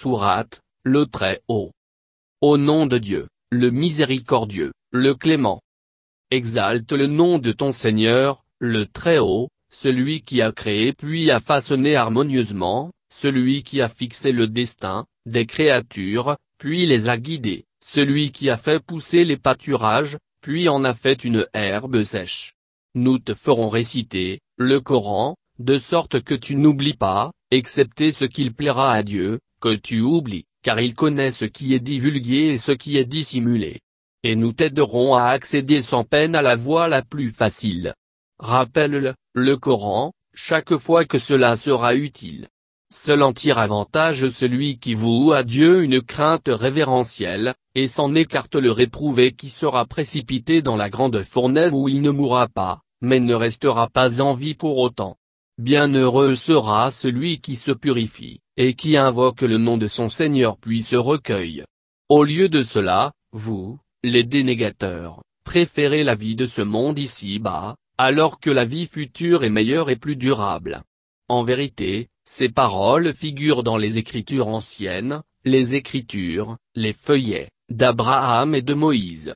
Sourate, le Très-Haut. Au nom de Dieu, le miséricordieux, le clément. Exalte le nom de ton Seigneur, le Très-Haut, celui qui a créé puis a façonné harmonieusement, celui qui a fixé le destin, des créatures, puis les a guidées, celui qui a fait pousser les pâturages, puis en a fait une herbe sèche. Nous te ferons réciter, le Coran, de sorte que tu n'oublies pas, excepté ce qu'il plaira à Dieu, que tu oublies, car il connaît ce qui est divulgué et ce qui est dissimulé. Et nous t'aiderons à accéder sans peine à la voie la plus facile. Rappelle-le, le Coran, chaque fois que cela sera utile. Seul en tire avantage celui qui voue à Dieu une crainte révérentielle, et s'en écarte le réprouvé qui sera précipité dans la grande fournaise où il ne mourra pas, mais ne restera pas en vie pour autant. Bienheureux sera celui qui se purifie, et qui invoque le nom de son Seigneur puis se recueille. Au lieu de cela, vous, les dénégateurs, préférez la vie de ce monde ici-bas, alors que la vie future est meilleure et plus durable. En vérité, ces paroles figurent dans les écritures anciennes, les écritures, les feuillets, d'Abraham et de Moïse.